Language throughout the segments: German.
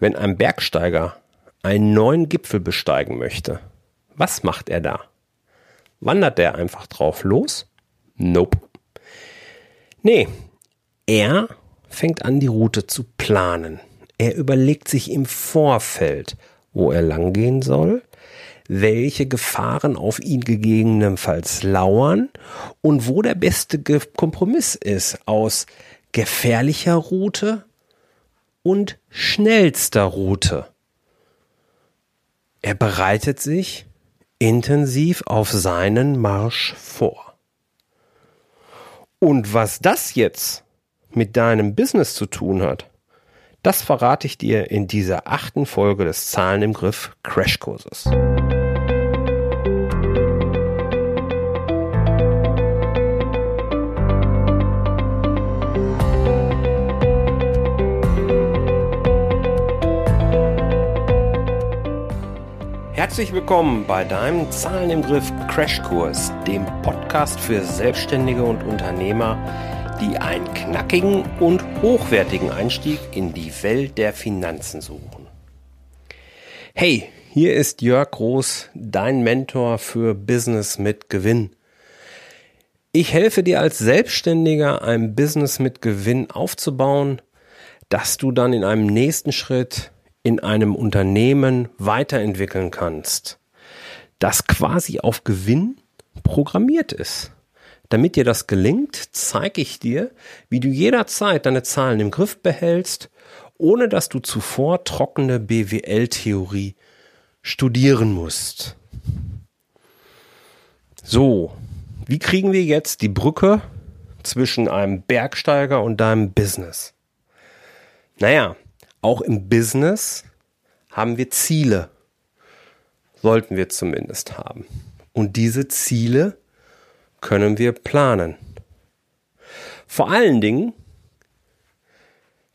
wenn ein Bergsteiger einen neuen Gipfel besteigen möchte, was macht er da? Wandert er einfach drauf los? Nope. Nee, er fängt an, die Route zu planen. Er überlegt sich im Vorfeld, wo er langgehen soll, welche Gefahren auf ihn gegebenenfalls lauern und wo der beste Kompromiss ist aus gefährlicher Route und schnellster Route. Er bereitet sich intensiv auf seinen Marsch vor. Und was das jetzt mit deinem Business zu tun hat, das verrate ich dir in dieser achten Folge des Zahlen im Griff Crashkurses. Herzlich willkommen bei deinem Zahlen im Griff Crashkurs, dem Podcast für Selbstständige und Unternehmer, die einen knackigen und hochwertigen Einstieg in die Welt der Finanzen suchen. Hey, hier ist Jörg Groß, dein Mentor für Business mit Gewinn. Ich helfe dir als Selbstständiger ein Business mit Gewinn aufzubauen, dass du dann in einem nächsten Schritt in einem Unternehmen weiterentwickeln kannst, das quasi auf Gewinn programmiert ist. Damit dir das gelingt, zeige ich dir, wie du jederzeit deine Zahlen im Griff behältst, ohne dass du zuvor trockene BWL-Theorie studieren musst. So, wie kriegen wir jetzt die Brücke zwischen einem Bergsteiger und deinem Business? Naja, auch im Business haben wir Ziele. Sollten wir zumindest haben. Und diese Ziele können wir planen. Vor allen Dingen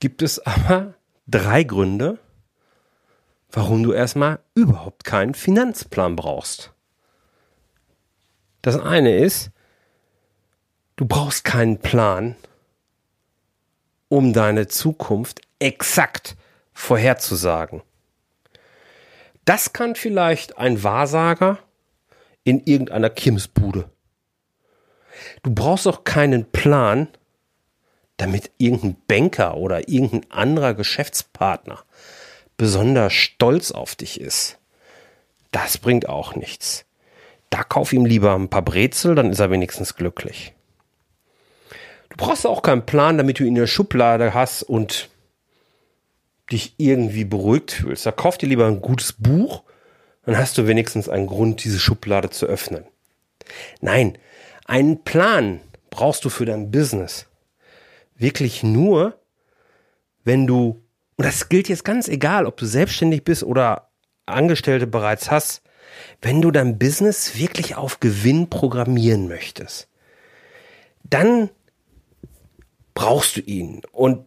gibt es aber drei Gründe, warum du erstmal überhaupt keinen Finanzplan brauchst. Das eine ist, du brauchst keinen Plan, um deine Zukunft exakt vorherzusagen. Das kann vielleicht ein Wahrsager in irgendeiner Kimsbude. Du brauchst auch keinen Plan, damit irgendein Banker oder irgendein anderer Geschäftspartner besonders stolz auf dich ist. Das bringt auch nichts. Da kauf ihm lieber ein paar Brezel, dann ist er wenigstens glücklich. Du brauchst auch keinen Plan, damit du ihn in der Schublade hast und dich irgendwie beruhigt fühlst. Da kauf dir lieber ein gutes Buch, dann hast du wenigstens einen Grund, diese Schublade zu öffnen. Nein, einen Plan brauchst du für dein Business. Wirklich nur, wenn du, und das gilt jetzt ganz egal, ob du selbstständig bist oder Angestellte bereits hast, wenn du dein Business wirklich auf Gewinn programmieren möchtest, dann brauchst du ihn. Und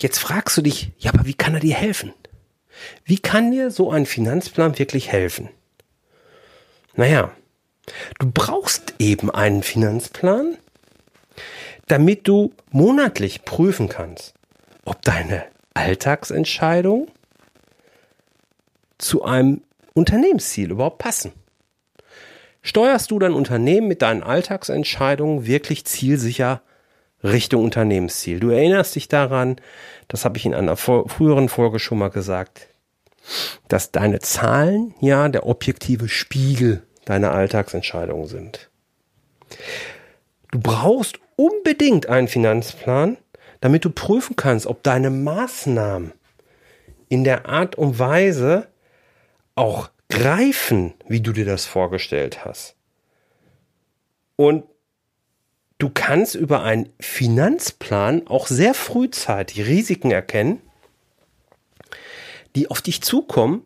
Jetzt fragst du dich, ja, aber wie kann er dir helfen? Wie kann dir so ein Finanzplan wirklich helfen? Naja, du brauchst eben einen Finanzplan, damit du monatlich prüfen kannst, ob deine Alltagsentscheidungen zu einem Unternehmensziel überhaupt passen. Steuerst du dein Unternehmen mit deinen Alltagsentscheidungen wirklich zielsicher Richtung Unternehmensziel. Du erinnerst dich daran, das habe ich in einer früheren Folge schon mal gesagt, dass deine Zahlen ja der objektive Spiegel deiner Alltagsentscheidungen sind. Du brauchst unbedingt einen Finanzplan, damit du prüfen kannst, ob deine Maßnahmen in der Art und Weise auch greifen, wie du dir das vorgestellt hast. Und Du kannst über einen Finanzplan auch sehr frühzeitig Risiken erkennen, die auf dich zukommen,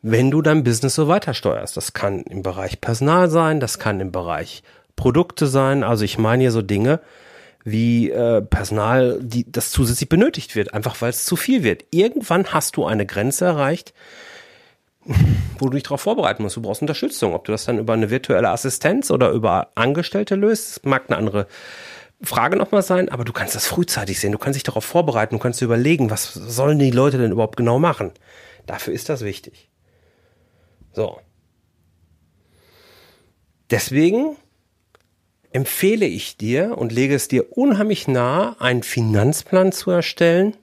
wenn du dein Business so weiter steuerst. Das kann im Bereich Personal sein, das kann im Bereich Produkte sein. Also ich meine hier so Dinge wie äh, Personal, die das zusätzlich benötigt wird, einfach weil es zu viel wird. Irgendwann hast du eine Grenze erreicht, wo du dich darauf vorbereiten musst. Du brauchst Unterstützung. Ob du das dann über eine virtuelle Assistenz oder über Angestellte löst, mag eine andere Frage nochmal sein, aber du kannst das frühzeitig sehen. Du kannst dich darauf vorbereiten. Du kannst dir überlegen, was sollen die Leute denn überhaupt genau machen. Dafür ist das wichtig. So. Deswegen empfehle ich dir und lege es dir unheimlich nahe, einen Finanzplan zu erstellen,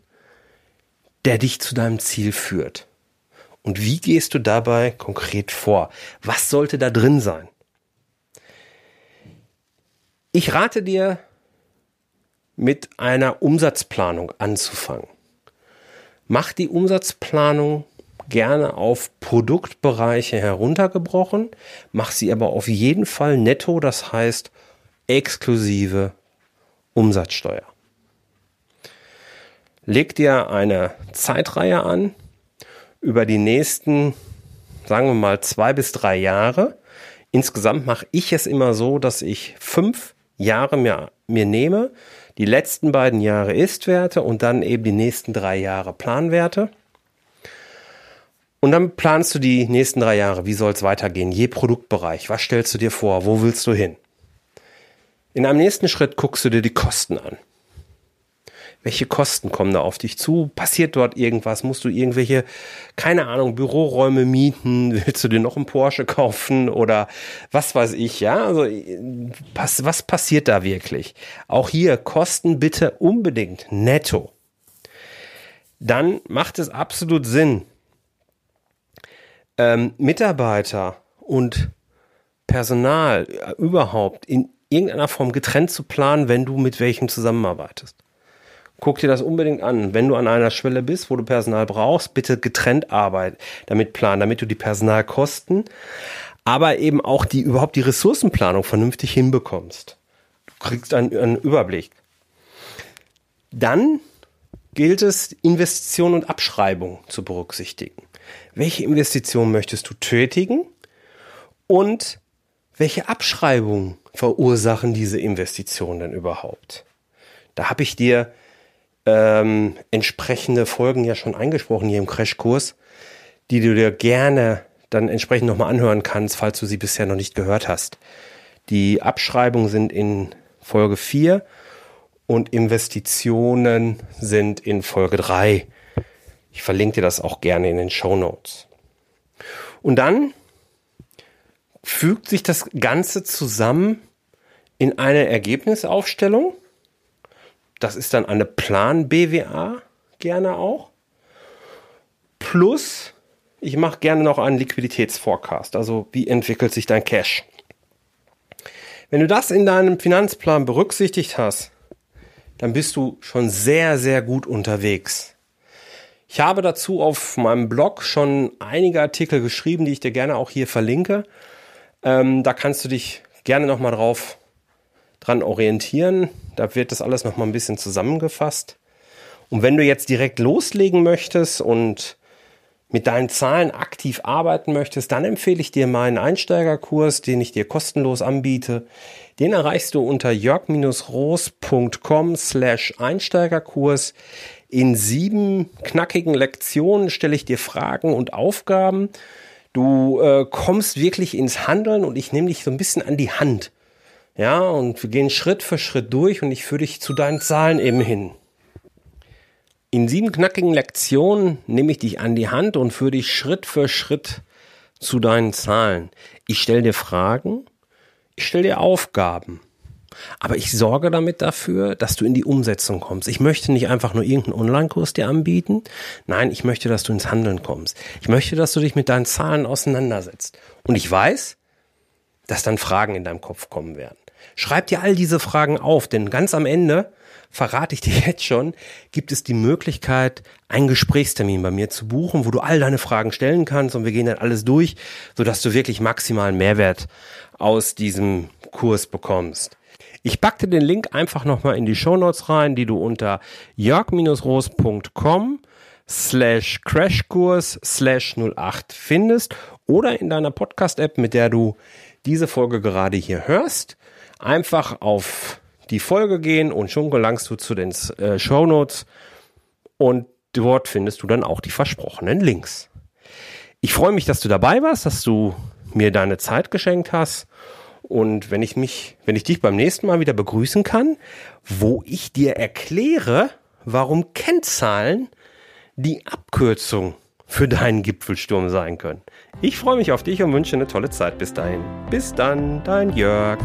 der dich zu deinem Ziel führt. Und wie gehst du dabei konkret vor? Was sollte da drin sein? Ich rate dir, mit einer Umsatzplanung anzufangen. Mach die Umsatzplanung gerne auf Produktbereiche heruntergebrochen, mach sie aber auf jeden Fall netto, das heißt exklusive Umsatzsteuer. Leg dir eine Zeitreihe an über die nächsten, sagen wir mal, zwei bis drei Jahre. Insgesamt mache ich es immer so, dass ich fünf Jahre mir, mir nehme, die letzten beiden Jahre Ist-Werte und dann eben die nächsten drei Jahre Planwerte. Und dann planst du die nächsten drei Jahre. Wie soll es weitergehen? Je Produktbereich. Was stellst du dir vor? Wo willst du hin? In einem nächsten Schritt guckst du dir die Kosten an. Welche Kosten kommen da auf dich zu? Passiert dort irgendwas? Musst du irgendwelche, keine Ahnung, Büroräume mieten? Willst du dir noch einen Porsche kaufen oder was weiß ich? Ja, also was, was passiert da wirklich? Auch hier Kosten bitte unbedingt netto. Dann macht es absolut Sinn, ähm, Mitarbeiter und Personal äh, überhaupt in irgendeiner Form getrennt zu planen, wenn du mit welchem zusammenarbeitest. Guck dir das unbedingt an. Wenn du an einer Schwelle bist, wo du Personal brauchst, bitte getrennt Arbeit damit planen, damit du die Personalkosten, aber eben auch die überhaupt die Ressourcenplanung vernünftig hinbekommst. Du kriegst einen, einen Überblick. Dann gilt es, Investitionen und Abschreibung zu berücksichtigen. Welche Investitionen möchtest du tätigen? Und welche Abschreibungen verursachen diese Investitionen denn überhaupt? Da habe ich dir ähm, entsprechende Folgen ja schon eingesprochen hier im Crashkurs, die du dir gerne dann entsprechend nochmal anhören kannst, falls du sie bisher noch nicht gehört hast. Die Abschreibungen sind in Folge 4 und Investitionen sind in Folge 3. Ich verlinke dir das auch gerne in den Show Notes. Und dann fügt sich das Ganze zusammen in eine Ergebnisaufstellung. Das ist dann eine Plan-BWA gerne auch. Plus, ich mache gerne noch einen Liquiditätsforecast. Also wie entwickelt sich dein Cash? Wenn du das in deinem Finanzplan berücksichtigt hast, dann bist du schon sehr, sehr gut unterwegs. Ich habe dazu auf meinem Blog schon einige Artikel geschrieben, die ich dir gerne auch hier verlinke. Ähm, da kannst du dich gerne nochmal drauf dran orientieren. Da wird das alles nochmal ein bisschen zusammengefasst. Und wenn du jetzt direkt loslegen möchtest und mit deinen Zahlen aktiv arbeiten möchtest, dann empfehle ich dir meinen Einsteigerkurs, den ich dir kostenlos anbiete. Den erreichst du unter jörg-roos.com slash Einsteigerkurs. In sieben knackigen Lektionen stelle ich dir Fragen und Aufgaben. Du äh, kommst wirklich ins Handeln und ich nehme dich so ein bisschen an die Hand. Ja, und wir gehen Schritt für Schritt durch und ich führe dich zu deinen Zahlen eben hin. In sieben knackigen Lektionen nehme ich dich an die Hand und führe dich Schritt für Schritt zu deinen Zahlen. Ich stelle dir Fragen, ich stelle dir Aufgaben. Aber ich sorge damit dafür, dass du in die Umsetzung kommst. Ich möchte nicht einfach nur irgendeinen Online-Kurs dir anbieten. Nein, ich möchte, dass du ins Handeln kommst. Ich möchte, dass du dich mit deinen Zahlen auseinandersetzt. Und ich weiß, dass dann Fragen in deinem Kopf kommen werden. Schreib dir all diese Fragen auf, denn ganz am Ende verrate ich dir jetzt schon, gibt es die Möglichkeit, einen Gesprächstermin bei mir zu buchen, wo du all deine Fragen stellen kannst und wir gehen dann alles durch, sodass du wirklich maximalen Mehrwert aus diesem Kurs bekommst. Ich packte den Link einfach nochmal in die Show Notes rein, die du unter jörg-roos.com slash crashkurs slash 08 findest oder in deiner Podcast-App, mit der du diese Folge gerade hier hörst. Einfach auf die Folge gehen und schon gelangst du zu den äh, Show Notes und dort findest du dann auch die versprochenen Links. Ich freue mich, dass du dabei warst, dass du mir deine Zeit geschenkt hast Und wenn ich mich, wenn ich dich beim nächsten Mal wieder begrüßen kann, wo ich dir erkläre, warum Kennzahlen die Abkürzung für deinen Gipfelsturm sein können. Ich freue mich auf dich und wünsche eine tolle Zeit bis dahin. Bis dann, dein Jörg.